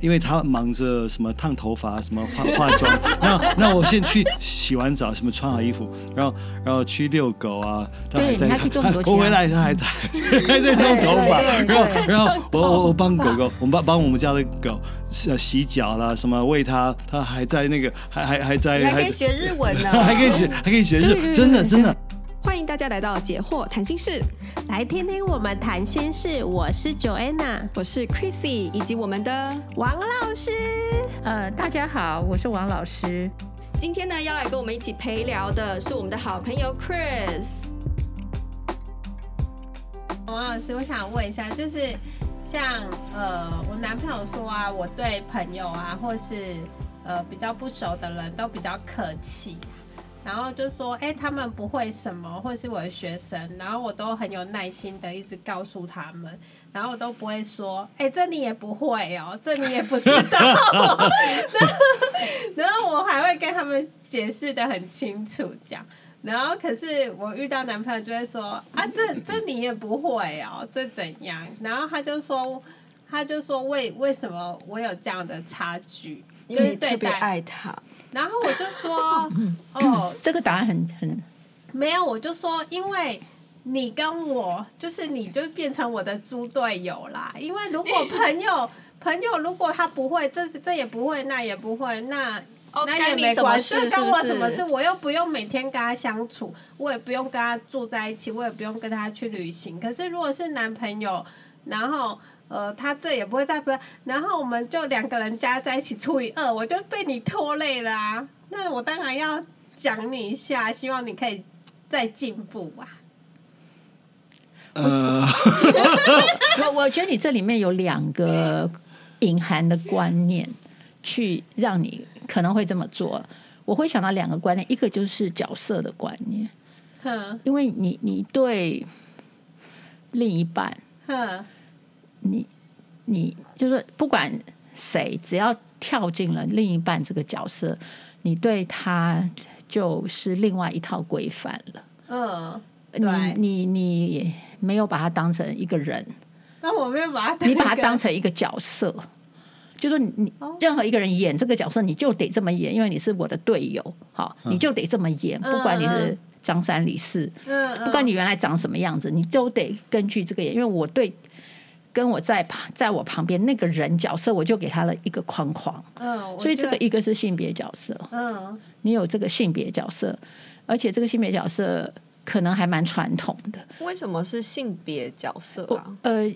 因为他忙着什么烫头发，什么化化妆，那 那我先去洗完澡，什么穿好衣服，然后然后去遛狗啊，他还在，他 我回来他还在 还在弄头发，然后然后我我我帮狗狗，我们帮帮我们家的狗洗洗脚啦，什么喂它，它还在那个还还还在，还可以学日文呢，还可以学还可以学日，真的真的。大家来到解惑谈心室，来听听我们谈心事。我是 Joanna，我是 Chrissy，以及我们的王老师。呃，大家好，我是王老师。今天呢，要来跟我们一起陪聊的是我们的好朋友 Chris。王老师，我想问一下，就是像呃，我男朋友说啊，我对朋友啊，或是呃比较不熟的人都比较客气。然后就说，哎、欸，他们不会什么，或是我的学生，然后我都很有耐心的一直告诉他们，然后我都不会说，哎、欸，这你也不会哦，这你也不知道，然后，然后我还会跟他们解释的很清楚，讲，然后可是我遇到男朋友就会说，啊，这这你也不会哦，这怎样？然后他就说，他就说为为什么我有这样的差距？因为你特别爱他。然后我就说，哦，这个答案很很没有，我就说，因为你跟我就是你就变成我的猪队友啦。因为如果朋友 朋友如果他不会，这这也不会，那也不会，那那也没关系，这跟我什么事？我又不用每天跟他相处，我也不用跟他住在一起，我也不用跟他去旅行。可是如果是男朋友，然后。呃，他这也不会再分，然后我们就两个人加在一起除以二，我就被你拖累了啊！那我当然要讲你一下，希望你可以再进步吧。呃，我 我觉得你这里面有两个隐含的观念，去让你可能会这么做。我会想到两个观念，一个就是角色的观念，哼，因为你你对另一半，哼。你，你就是不管谁，只要跳进了另一半这个角色，你对他就是另外一套规范了。嗯，你你你没有把他当成一个人，那我没有把他，你把他当成一个角色，就说你任何一个人演这个角色，你就得这么演，因为你是我的队友，好，你就得这么演，不管你是张三李四，不管你原来长什么样子，你都得根据这个演，因为我对。跟我在旁，在我旁边那个人角色，我就给他了一个框框。嗯，所以这个一个是性别角色。嗯，你有这个性别角色，而且这个性别角色可能还蛮传统的。为什么是性别角色啊？呃，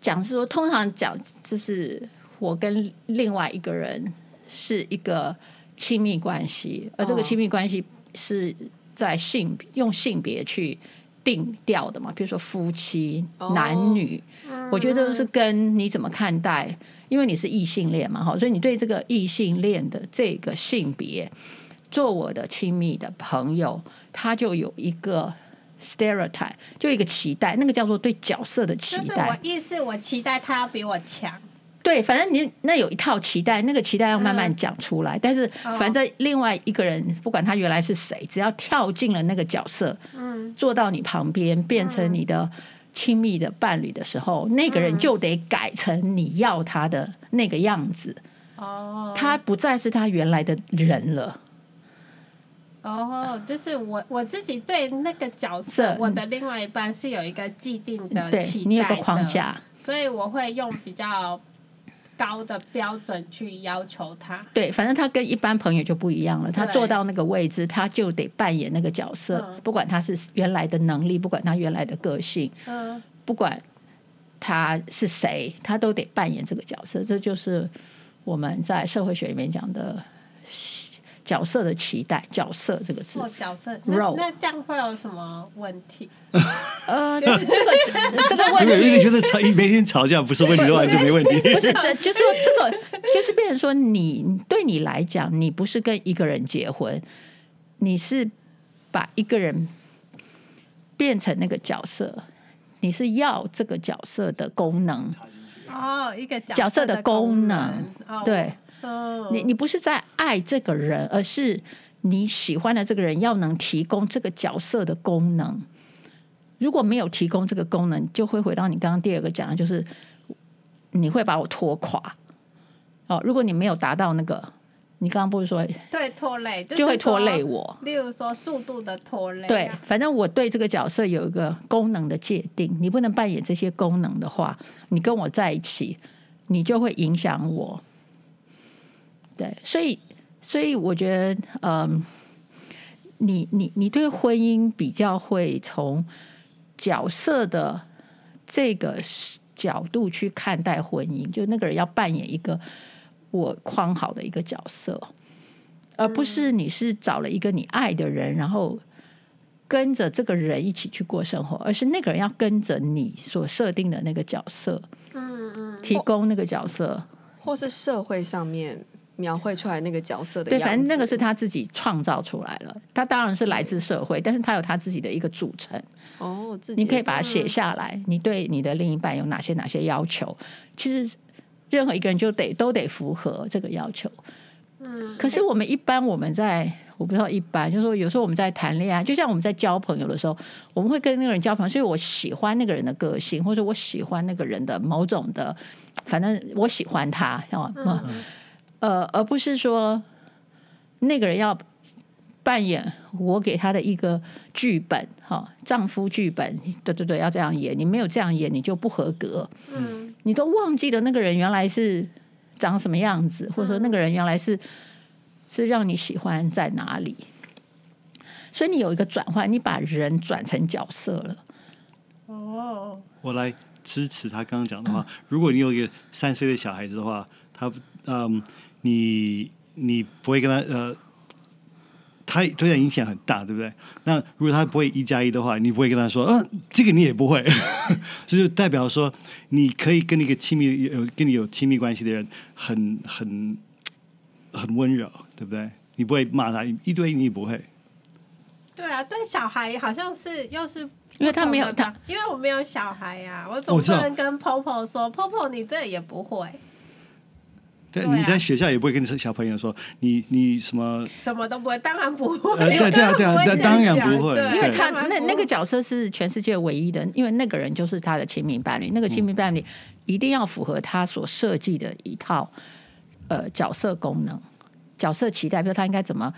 讲是说，通常讲就是我跟另外一个人是一个亲密关系，而这个亲密关系是在性用性别去。定调的嘛，比如说夫妻、男女，我觉得都是跟你怎么看待，因为你是异性恋嘛，哈，所以你对这个异性恋的这个性别，做我的亲密的朋友，他就有一个 stereotype，就一个期待，那个叫做对角色的期待。就是我意思，我期待他要比我强。对，反正你那有一套期待，那个期待要慢慢讲出来。嗯、但是，反正另外一个人，不管他原来是谁，只要跳进了那个角色，嗯，坐到你旁边，变成你的亲密的伴侣的时候，嗯、那个人就得改成你要他的那个样子。哦，他不再是他原来的人了。哦，就是我我自己对那个角色，我的另外一半是有一个既定的期待的，你有个框架，所以我会用比较。高的标准去要求他，对，反正他跟一般朋友就不一样了。他坐到那个位置，他就得扮演那个角色，嗯、不管他是原来的能力，不管他原来的个性，嗯，不管他是谁，他都得扮演这个角色。这就是我们在社会学里面讲的。角色的期待，角色这个字，哦，角色，那 Role 那这样会有什么问题？呃，这个这个问题，你觉得吵每天吵架不是问题的话，就没问题。不是，这就是说这个就是变成说你，你对你来讲，你不是跟一个人结婚，你是把一个人变成那个角色，你是要这个角色的功能。哦，一个角色的功能，哦、你你不是在爱这个人，而是你喜欢的这个人要能提供这个角色的功能。如果没有提供这个功能，就会回到你刚刚第二个讲的，就是你会把我拖垮。哦，如果你没有达到那个，你刚刚不是说对拖累，就会拖累我。例如说速度的拖累。对，反正我对这个角色有一个功能的界定，你不能扮演这些功能的话，你跟我在一起，你就会影响我。对，所以，所以我觉得，嗯，你你你对婚姻比较会从角色的这个角度去看待婚姻，就那个人要扮演一个我框好的一个角色，而不是你是找了一个你爱的人，然后跟着这个人一起去过生活，而是那个人要跟着你所设定的那个角色，嗯嗯，提供那个角色，或是社会上面。描绘出来那个角色的，对，反正那个是他自己创造出来了。他当然是来自社会，但是他有他自己的一个组成。哦，你可以把它写下来。你对你的另一半有哪些哪些要求？其实任何一个人就得都得符合这个要求。嗯，可是我们一般我们在我不知道一般，就是说有时候我们在谈恋爱，就像我们在交朋友的时候，我们会跟那个人交朋友，所以我喜欢那个人的个性，或者我喜欢那个人的某种的，反正我喜欢他，知道吗？嗯呃，而不是说那个人要扮演我给他的一个剧本，哈，丈夫剧本，对对对，要这样演。你没有这样演，你就不合格。嗯，你都忘记了那个人原来是长什么样子，或者说那个人原来是是让你喜欢在哪里。所以你有一个转换，你把人转成角色了。哦，我来支持他刚刚讲的话。如果你有一个三岁的小孩子的话，他嗯。你你不会跟他呃，他对他影响很大，对不对？那如果他不会一加一的话，你不会跟他说，嗯、呃，这个你也不会，这就代表说你可以跟一个亲密有跟你有亲密关系的人很很很温柔，对不对？你不会骂他一堆，你也不会。对啊，但小孩好像是又是因为他没有他，因为我没有小孩呀、啊，我总不能跟 Popo 说，Popo 你这也不会。对，你在学校也不会跟小朋友说你你什么什么都不会，当然不会。对 对啊对啊，当然不会，因为他那那个角色是全世界唯一的，因为那个人就是他的亲密伴侣，那个亲密伴侣一定要符合他所设计的一套呃角色功能、角色期待，比如他应该怎么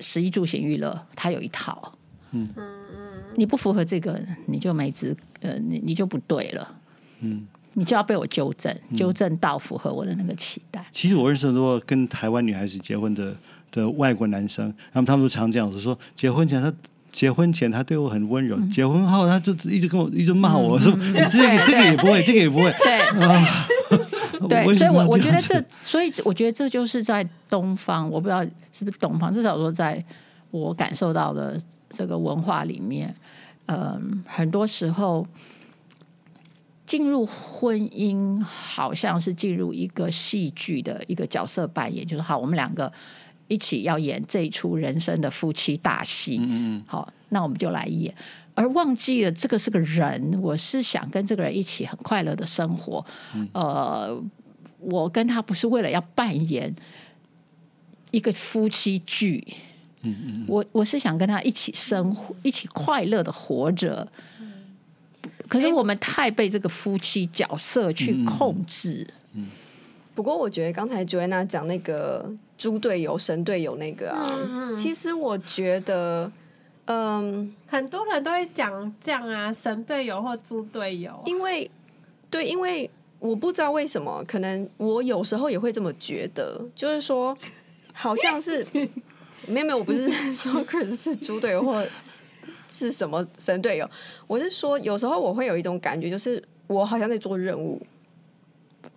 食衣住行娱乐，他有一套。嗯嗯嗯，你不符合这个，你就没资呃，你你就不对了。嗯。你就要被我纠正，纠正到符合我的那个期待。嗯、其实我认识很多跟台湾女孩子结婚的的外国男生，他们他们都常这样子说：结婚前他结婚前他对我很温柔，嗯、结婚后他就一直跟我一直骂我，说、嗯、你这个这个也不会，这个也不会。对，啊、对，所以我我觉得这，所以我觉得这就是在东方，我不知道是不是东方，至少说在我感受到的这个文化里面，嗯，很多时候。进入婚姻好像是进入一个戏剧的一个角色扮演，就是好，我们两个一起要演这一出人生的夫妻大戏。嗯嗯，好，那我们就来演，而忘记了这个是个人，我是想跟这个人一起很快乐的生活。嗯、呃，我跟他不是为了要扮演一个夫妻剧。嗯嗯，我我是想跟他一起生活，一起快乐的活着。可是我们太被这个夫妻角色去控制。嗯，嗯，不过我觉得刚才 Joanna 讲那个猪队友、神队友那个啊，嗯、其实我觉得，嗯，很多人都会讲这样啊，神队友或猪队友。因为，对，因为我不知道为什么，可能我有时候也会这么觉得，就是说，好像是 没有没有，我不是说 Chris 是猪队友或。是什么神队友？我是说，有时候我会有一种感觉，就是我好像在做任务，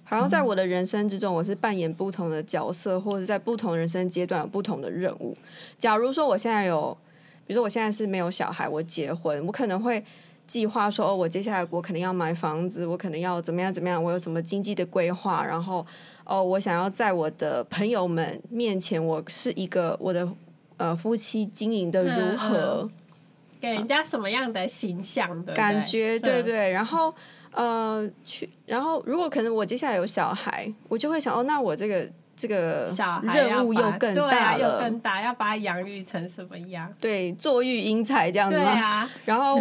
好像在我的人生之中，我是扮演不同的角色，或者在不同人生阶段有不同的任务。假如说我现在有，比如说我现在是没有小孩，我结婚，我可能会计划说，哦，我接下来我可能要买房子，我可能要怎么样怎么样，我有什么经济的规划，然后哦，我想要在我的朋友们面前，我是一个我的呃夫妻经营的如何。给人家什么样的形象的感觉，对不对？然后，呃，去，然后如果可能，我接下来有小孩，我就会想，哦，那我这个这个小孩任务又更大了，又更大，要把他养育成什么样？对，坐育英才这样子对啊，然后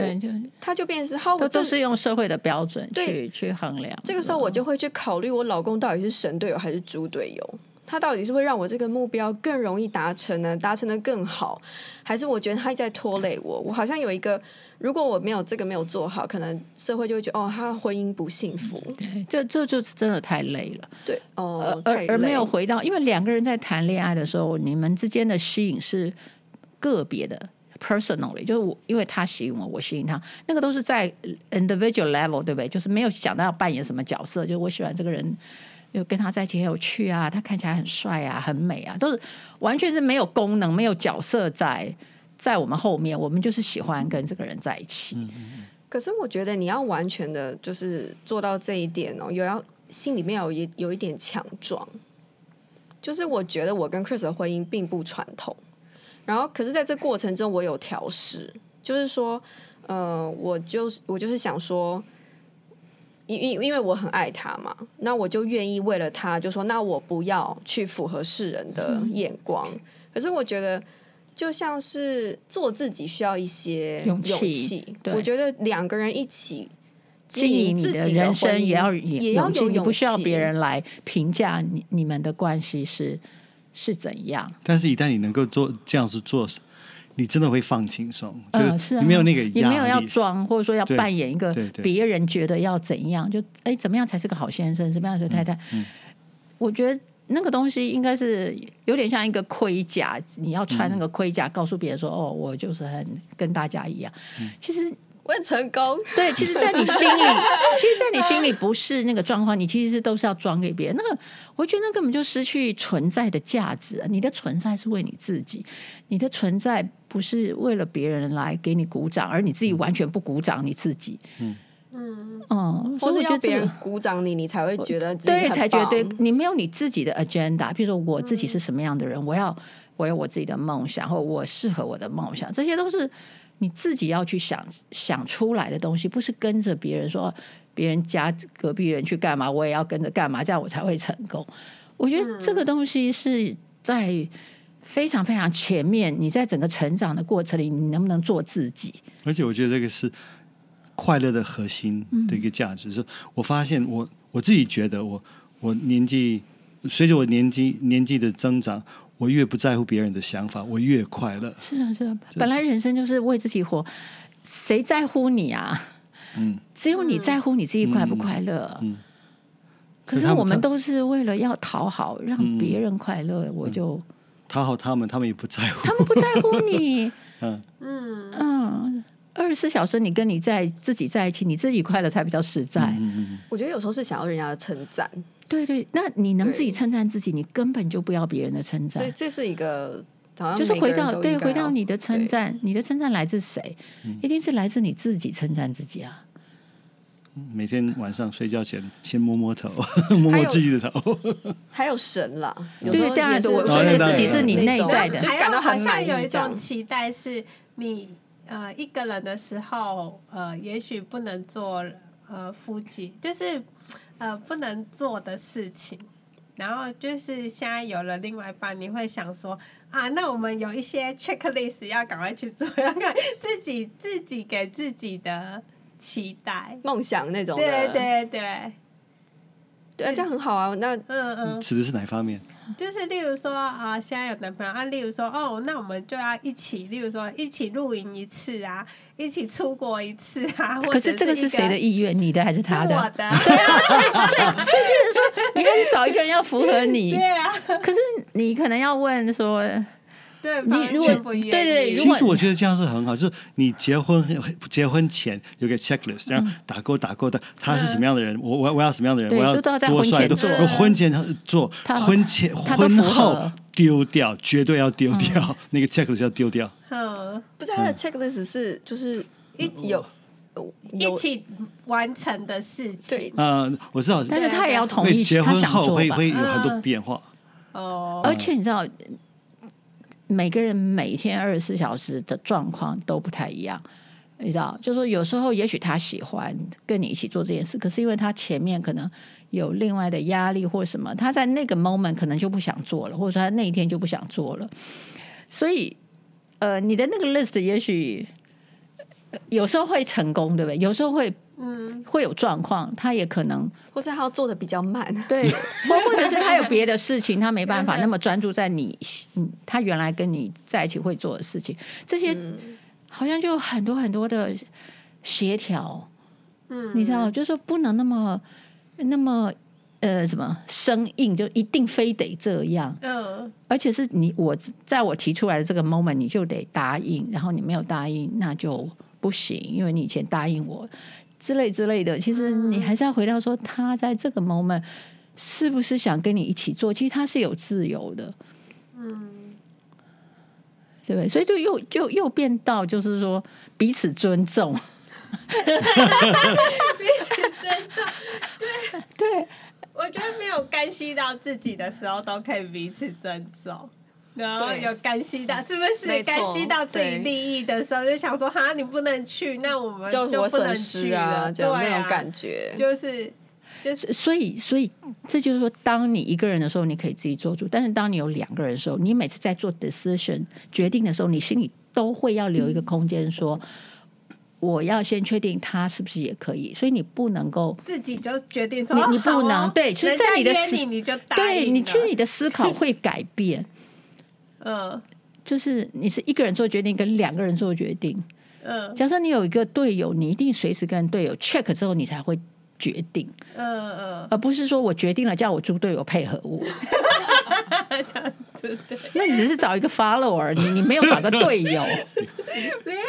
他就变成是，好，都都是用社会的标准去去衡量。这个时候我就会去考虑，我老公到底是神队友还是猪队友？他到底是会让我这个目标更容易达成呢？达成的更好，还是我觉得他在拖累我？我好像有一个，如果我没有这个没有做好，可能社会就会觉得哦，他婚姻不幸福。对，这这就是真的太累了。对，哦，而而没有回到，因为两个人在谈恋爱的时候，你们之间的吸引是个别的，personally，就是我因为他吸引我，我吸引他，那个都是在 individual level，对不对？就是没有想到要扮演什么角色，就是我喜欢这个人。又跟他在一起很有趣啊，他看起来很帅啊，很美啊，都是完全是没有功能、没有角色在在我们后面，我们就是喜欢跟这个人在一起。嗯嗯。可是我觉得你要完全的，就是做到这一点哦，有要心里面有一有一点强壮。就是我觉得我跟 Chris 的婚姻并不传统，然后可是在这过程中我有调试，就是说，呃，我就是我就是想说。因因因为我很爱他嘛，那我就愿意为了他，就说那我不要去符合世人的眼光。嗯、可是我觉得，就像是做自己需要一些勇气。我觉得两个人一起经营自己的人生，也要也要有勇气，不需要别人来评价你你们的关系是是怎样。但是，一旦你能够做这样子做。你真的会放轻松，就是你没有那个压力，你没有要装，或者说要扮演一个别人觉得要怎样，就哎怎么样才是个好先生，怎么样是太太。嗯嗯、我觉得那个东西应该是有点像一个盔甲，你要穿那个盔甲，告诉别人说、嗯、哦，我就是很跟大家一样。嗯、其实。我很成功，对，其实，在你心里，其实，在你心里不是那个状况，你其实是都是要装给别人。那个，我觉得那根本就失去存在的价值。你的存在是为你自己，你的存在不是为了别人来给你鼓掌，而你自己完全不鼓掌你自己。嗯嗯嗯，或是要别人鼓掌你，你才会觉得自己对，才觉得你没有你自己的 agenda。比如说，我自己是什么样的人，我要我有我自己的梦想，或我适合我的梦想，这些都是。你自己要去想想出来的东西，不是跟着别人说，别人家隔壁人去干嘛，我也要跟着干嘛，这样我才会成功。我觉得这个东西是在非常非常前面，你在整个成长的过程里，你能不能做自己？而且我觉得这个是快乐的核心的一个价值。是我发现我我自己觉得我我年纪随着我年纪年纪的增长。我越不在乎别人的想法，我越快乐。是啊，是啊，本来人生就是为自己活，谁在乎你啊？嗯，只有你在乎你自己快不快乐。嗯，嗯，可是我们都是为了要讨好，让别人快乐，嗯，我就讨好他们，他们也不在乎，他们不在乎你。嗯嗯嗯，二十四小时你跟你在自己在一起，你自己快乐才比较实在。嗯嗯，我觉得有时候是想要人家的称赞。对对，那你能自己称赞自己，你根本就不要别人的称赞。所以这是一个，就是回到对，回到你的称赞，你的称赞来自谁？一定是来自你自己称赞自己啊。每天晚上睡觉前，先摸摸头，摸摸自己的头。还有神啦，对，当然我觉得自己是你内在的，就感到好像有一种期待，是你呃一个人的时候，呃，也许不能做呃夫妻，就是。呃，不能做的事情，然后就是现在有了另外一半，你会想说啊，那我们有一些 checklist 要赶快去做，要看自己自己给自己的期待、梦想那种的。对对对，对，这样很好啊。那嗯嗯，指的是哪方面？就是例如说啊，现在有男朋友啊，例如说哦，那我们就要一起，例如说一起露营一次啊，一起出国一次啊。可是这个是谁的意愿？你的还是他的？我的。对啊，所以所以所以说，你还是找一个人要符合你。对啊。可是你可能要问说。对，你如果对对，其实我觉得这样是很好，就是你结婚 结婚前有个 checklist，然后打勾打勾的，他是什么样的人，我我我要什么样的人，我要多帅多，婚前做，婚前婚后丢掉，绝对要丢掉那个 checklist 要丢掉。嗯，不是他的 checklist 是就是一有一起完成的事情。嗯，我知道，但是他也要同意，结婚后会会有很多变化。哦，而且你知道。每个人每天二十四小时的状况都不太一样，你知道，就是说有时候也许他喜欢跟你一起做这件事，可是因为他前面可能有另外的压力或什么，他在那个 moment 可能就不想做了，或者说他那一天就不想做了。所以，呃，你的那个 list 也许有时候会成功，对不对？有时候会，嗯，会有状况，他也可能，或是他要做的比较慢，对，或或者是他有别的事情，他没办法那么专注在你，嗯，他原来跟你在一起会做的事情，这些。嗯。好像就很多很多的协调，嗯，你知道，就是说不能那么那么呃什么生硬，就一定非得这样，嗯，而且是你我在我提出来的这个 moment，你就得答应，然后你没有答应，那就不行，因为你以前答应我之类之类的。其实你还是要回到说，他在这个 moment 是不是想跟你一起做？其实他是有自由的，嗯。对不对？所以就又就又变到就是说彼此尊重，彼此尊重。对对，我觉得没有干系到自己的时候都可以彼此尊重，然后有干系到是不是干系到自己利益的时候，就想说哈你不能去，那我们就不能去啊，就那种感觉就是。就是，所以，所以这就是说，当你一个人的时候，你可以自己做主；但是，当你有两个人的时候，你每次在做 decision 决定的时候，你心里都会要留一个空间，说我要先确定他是不是也可以。所以，你不能够自己就决定说，你你不能对。所以在你的思你你就对你其实你的思考会改变。嗯，就是你是一个人做决定，跟两个人做决定。嗯，假设你有一个队友，你一定随时跟队友 check 之后，你才会。决定，嗯嗯，而不是说我决定了叫我猪队友配合我，这样子对。那你只是找一个 follower，你你没有找个队友。没有，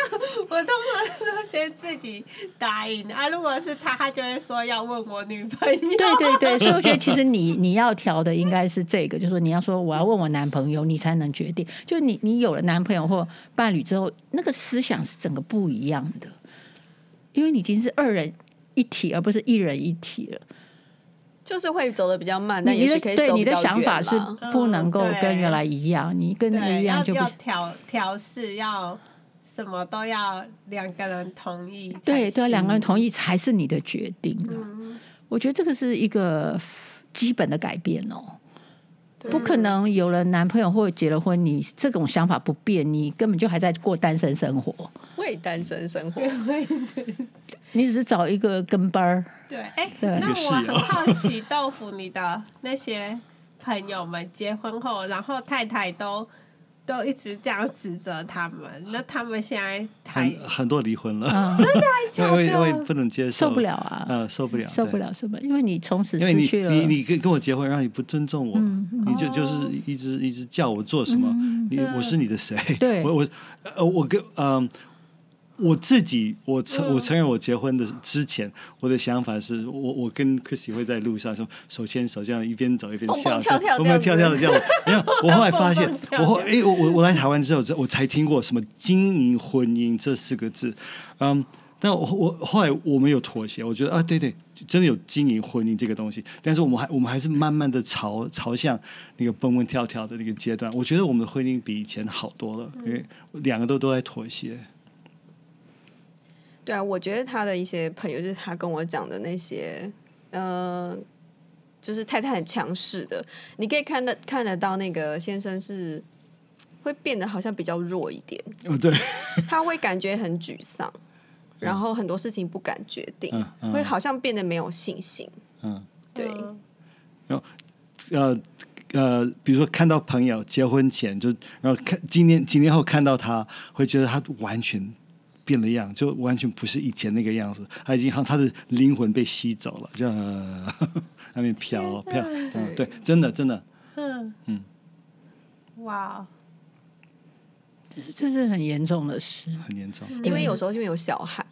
我通常都先自己答应啊。如果是他，他就会说要问我女朋友。对对对，所以我觉得其实你你要调的应该是这个，就是说你要说我要问我男朋友，你才能决定。就你你有了男朋友或伴侣之后，那个思想是整个不一样的，因为你已经是二人。一体，而不是一人一体了，就是会走的比较慢，但也是可以走比较远。对，你的想法是不能够跟原来一样，嗯、你跟那一样就不要调调试，要什么都要两个人同意。对，对，两个人同意才是你的决定。嗯、我觉得这个是一个基本的改变哦。不可能有了男朋友或者结了婚，你这种想法不变，你根本就还在过单身生活。为单身生活，你只是找一个跟班儿。对，哎，那我很好奇，豆腐，你的那些朋友们结婚后，然后太太都。都一直这样指责他们，那他们现在很很多离婚了，真的还假的？因为不能接受，受不了啊，嗯，受不了，受不了，受不了，因为你从此失去了，你你跟跟我结婚，然后你不尊重我，你就就是一直一直叫我做什么，你我是你的谁？对，我我呃我跟嗯。我自己，我承我承认，我结婚的之前，我的想法是我我跟 Christy 会在路上说手牵手这样一边走一边笑，蹦蹦跳跳，蹦蹦跳跳的这样。然后我后来发现，我后哎我我我来台湾之后，我才听过什么经营婚姻这四个字。嗯，但我我后来我们有妥协，我觉得啊对对，真的有经营婚姻这个东西。但是我们还我们还是慢慢的朝朝向那个蹦蹦跳跳的那个阶段。我觉得我们的婚姻比以前好多了，因为两个都都在妥协。对啊，我觉得他的一些朋友，就是他跟我讲的那些，嗯、呃，就是太太很强势的，你可以看得看得到那个先生是会变得好像比较弱一点，哦，对，他会感觉很沮丧，然后很多事情不敢决定，嗯嗯、会好像变得没有信心，嗯，对，然后呃呃，比如说看到朋友结婚前就，然后看今年几年后看到他，会觉得他完全。变了样，就完全不是以前那个样子。他已经好像他的灵魂被吸走了，这样 那边飘飘。嗯，对，真的真的。嗯嗯，哇，这是这是很严重的事，很严重。因为有时候就有小孩，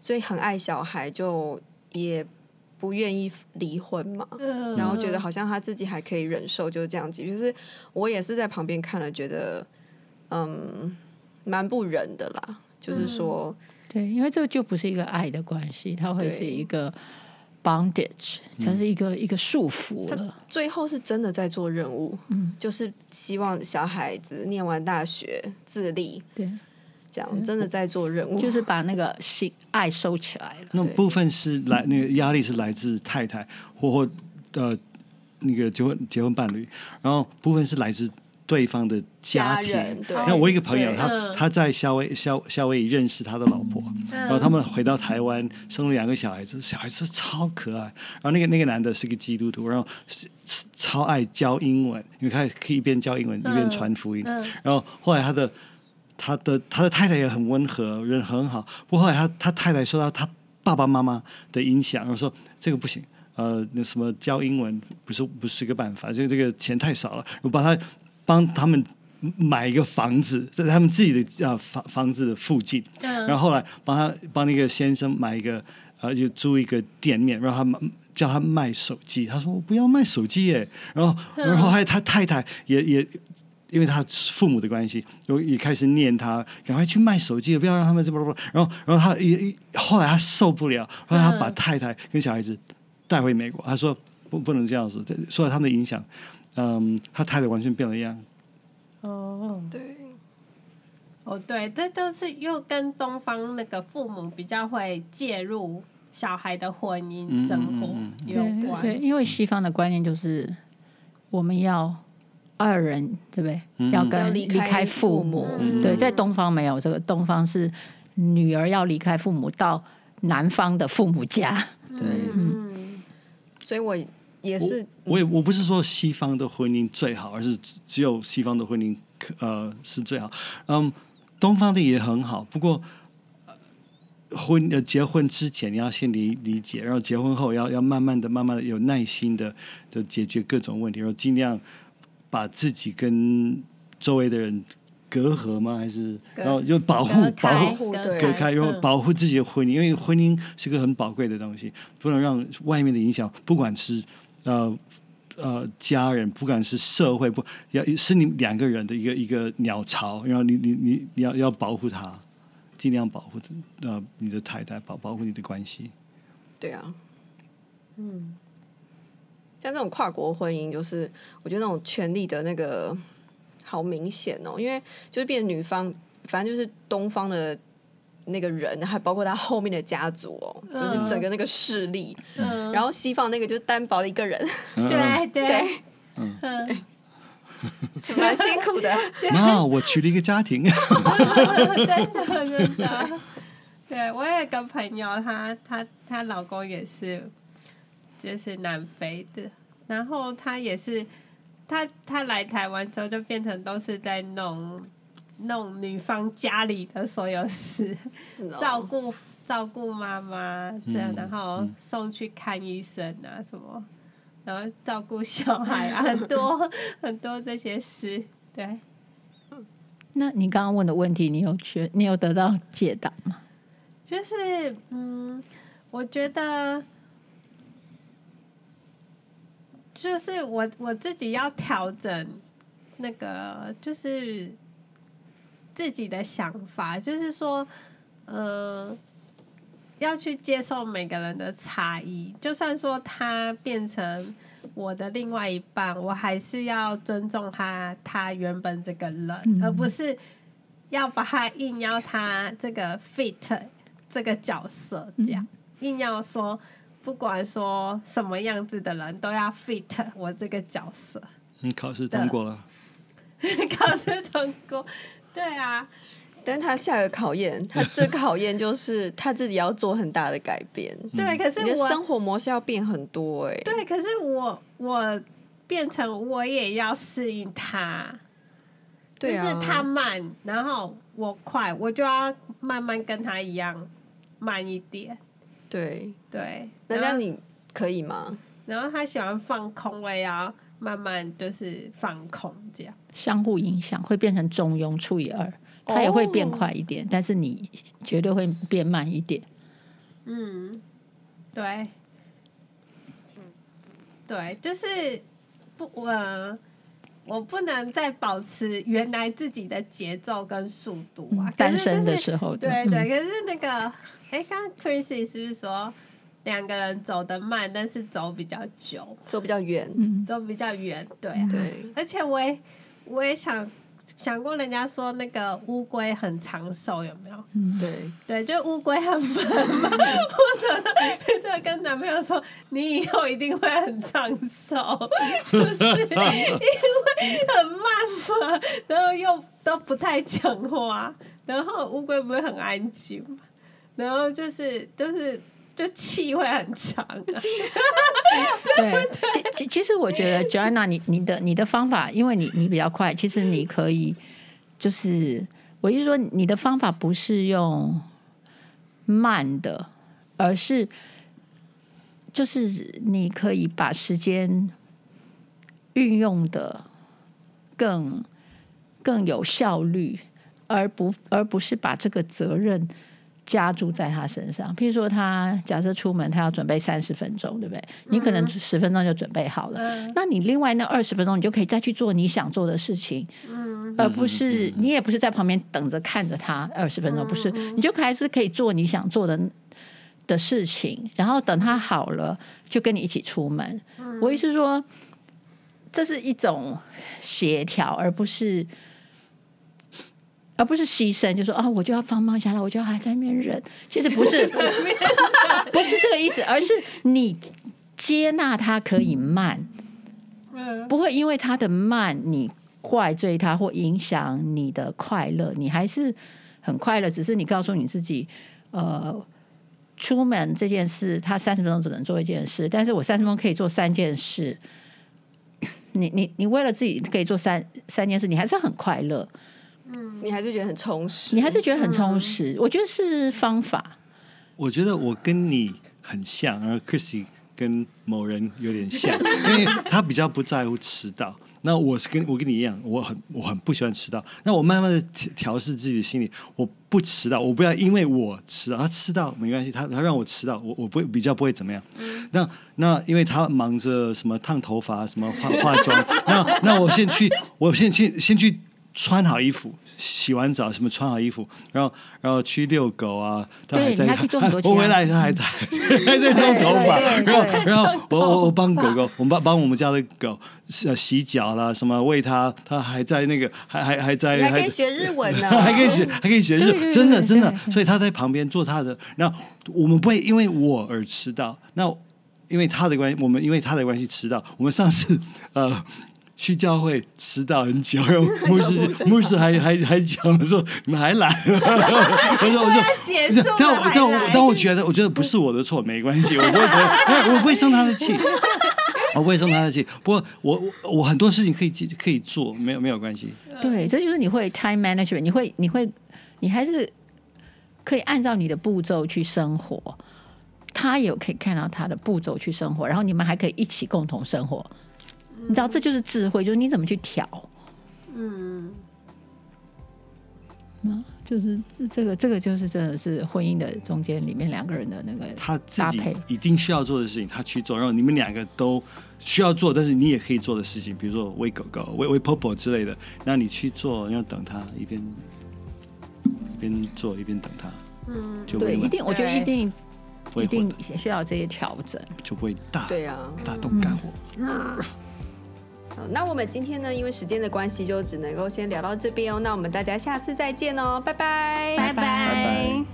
所以很爱小孩，就也不愿意离婚嘛。嗯，然后觉得好像他自己还可以忍受，就是这样子。就是我也是在旁边看了，觉得嗯，蛮不忍的啦。就是说，对，因为这个就不是一个爱的关系，它会是一个 bondage，它是一个一个束缚了。最后是真的在做任务，嗯，就是希望小孩子念完大学自立，对，这样真的在做任务，就是把那个心爱收起来了。那部分是来那个压力是来自太太或或呃那个结婚结婚伴侣，然后部分是来自。对方的家庭，那我一个朋友，他他在夏威夏夏威夷认识他的老婆，然后他们回到台湾生了两个小孩子，小孩子超可爱。然后那个那个男的是个基督徒，然后超爱教英文，因为他可以一边教英文一边传福音。然后后来他的他的他的太太也很温和，人很好。不过后来他他太太受到他爸爸妈妈的影响，然后说这个不行，呃，那什么教英文不是不是一个办法，这个这个钱太少了，我把他。帮他们买一个房子，在他们自己的呃房房子的附近，然后后来帮他帮那个先生买一个呃就租一个店面，让他叫他卖手机。他说我不要卖手机耶。然后然后还有他太太也也因为他父母的关系，就也开始念他赶快去卖手机，不要让他们这么然后然后他也后来他受不了，后来他把太太跟小孩子带回美国。他说不不能这样子，受到他们的影响。嗯，他太太完全变了样。哦，对，哦对，这都是又跟东方那个父母比较会介入小孩的婚姻生活有关。对，因为西方的观念就是我们要二人，对不对？嗯、要跟离开父母。对，在东方没有这个，东方是女儿要离开父母到男方的父母家。对，嗯，所以我。也是，我，我也我不是说西方的婚姻最好，而是只有西方的婚姻呃是最好。嗯，东方的也很好，不过婚呃结婚之前你要先理理解，然后结婚后要要慢慢的、慢慢的有耐心的的解决各种问题，然后尽量把自己跟周围的人隔阂吗？还是然后就保护保护隔开，然后保护自己的婚姻，因为婚姻是个很宝贵的东西，不能让外面的影响，不管是。呃呃，家人不管是社会，不要是你两个人的一个一个鸟巢，然后你你你你要要保护他，尽量保护呃你的太太，保保护你的关系。对啊，嗯，像这种跨国婚姻，就是我觉得那种权力的那个好明显哦，因为就是变女方，反正就是东方的。那个人还包括他后面的家族哦，就是整个那个势力。嗯，然后西方那个就是单薄的一个人。对对，嗯，蛮辛苦的。那我娶了一个家庭。真的真的。对，我有个朋友，她她她老公也是，就是南非的，然后她也是，她她来台湾之后就变成都是在弄。弄女方家里的所有事，哦、照顾照顾妈妈这样，然后送去看医生啊什么，然后照顾小孩啊，很多很多这些事。对，那你刚刚问的问题，你有觉你有得到解答吗？就是嗯，我觉得就是我我自己要调整那个就是。自己的想法就是说，呃，要去接受每个人的差异。就算说他变成我的另外一半，我还是要尊重他，他原本这个人，嗯、而不是要把他硬要他这个 fit 这个角色这样，嗯、硬要说不管说什么样子的人都要 fit 我这个角色。你考试通过了？考试通过。对啊，但是他下一个考验，他这个考验就是他自己要做很大的改变。对，可是我你的生活模式要变很多哎、欸。对，可是我我变成我也要适应他，对啊、就是他慢，然后我快，我就要慢慢跟他一样慢一点。对对，那这样你可以吗？然后他喜欢放空，我也要慢慢就是放空这样。相互影响会变成中庸除以二，它也会变快一点，oh. 但是你绝对会变慢一点。嗯，对，对，就是不，我我不能再保持原来自己的节奏跟速度啊。嗯、单身的时候，对对，可是那个，哎，刚刚 Chrissy 是不是说两个人走得慢，但是走比较久，走比较远，嗯，走比较远，对、啊，对，而且我也。我也想想过人家说那个乌龟很长寿有没有？嗯，对对，就乌龟很慢嘛。或者他跟男朋友说，你以后一定会很长寿，就是因为很慢嘛，然后又都不太讲话，然后乌龟不会很安静嘛，然后就是就是。就气会很长，对，其其实我觉得 Joanna，你你的你的方法，因为你你比较快，其实你可以，就是我意思说，你的方法不是用慢的，而是就是你可以把时间运用的更更有效率，而不而不是把这个责任。加注在他身上，譬如说，他假设出门，他要准备三十分钟，对不对？你可能十分钟就准备好了，嗯、那你另外那二十分钟，你就可以再去做你想做的事情，嗯、而不是你也不是在旁边等着看着他二十分钟，不是，你就还是可以做你想做的的事情，然后等他好了，就跟你一起出门。嗯、我意思是说，这是一种协调，而不是。而不是牺牲，就说啊，我就要放慢下来，我就要还在那边忍。其实不是，不是这个意思，而是你接纳他可以慢，不会因为他的慢，你怪罪他或影响你的快乐。你还是很快乐，只是你告诉你自己，呃，出门这件事，他三十分钟只能做一件事，但是我三十分钟可以做三件事。你你你为了自己可以做三三件事，你还是很快乐。嗯，你还是觉得很充实，你还是觉得很充实。嗯、我觉得是方法。我觉得我跟你很像，而 Chrissy 跟某人有点像，因为他比较不在乎迟到。那我是跟我跟你一样，我很我很不喜欢迟到。那我慢慢的调试自己的心理，我不迟到，我不要因为我迟到，他迟到没关系，他他让我迟到，我我不会比较不会怎么样。嗯、那那因为他忙着什么烫头发，什么化化妆，那那我先去，我先去先去。穿好衣服，洗完澡什么穿好衣服，然后然后去遛狗啊。他还在，我回来他还在还在弄头发，然后然后我我我 帮狗狗，我们帮帮我们家的狗洗洗脚啦，什么喂它，它还在那个还还还在，还可以学日文呢，还可以学还可以学日，真的真的，所以他在旁边做他的。然后我们不会因为我而迟到，那因为他的关系，我们因为他的关系迟到。我们上次呃。去教会迟到很久，然后牧师牧师还还还讲说你们还来 了，我说我说，但我但我但我觉得我觉得不是我的错，没关系，我不会觉得，我不会生他的气，我不会生他的气。不过我我我很多事情可以可以做，没有没有关系。对，这就是你会 time management，你会你会你还是可以按照你的步骤去生活，他也可以看到他的步骤去生活，然后你们还可以一起共同生活。你知道这就是智慧，就是你怎么去调，嗯，嗯，就是这这个这个就是真的是婚姻的中间里面两个人的那个他自己一定需要做的事情，他去做，然后你们两个都需要做，但是你也可以做的事情，比如说喂狗狗、喂喂婆婆之类的，那你去做，要等他一边一边做一边等他，嗯，就对，一定，我觉得一定一定需要这些调整，就不会大对啊。大动肝火。嗯那我们今天呢，因为时间的关系，就只能够先聊到这边哦。那我们大家下次再见哦，拜拜，拜拜。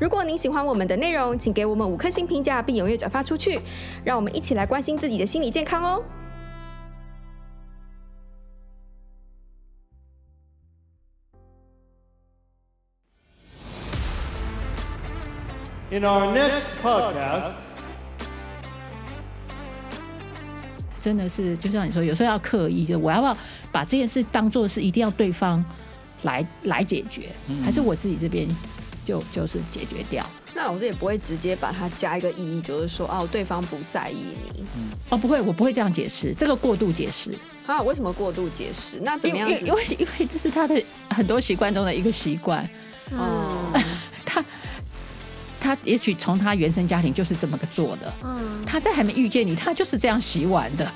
如果您喜欢我们的内容，请给我们五颗星评价，并踊跃转发出去，让我们一起来关心自己的心理健康哦。In our next podcast. 真的是，就像你说，有时候要刻意，就我要不要把这件事当做是一定要对方来来解决，嗯、还是我自己这边就就是解决掉？那老师也不会直接把它加一个意义，就是说哦，对方不在意你。嗯、哦，不会，我不会这样解释，这个过度解释。啊，为什么过度解释？那怎么样子？因为因为这是他的很多习惯中的一个习惯。哦、嗯，他。他也许从他原生家庭就是这么个做的。嗯，他在还没遇见你，他就是这样洗碗的。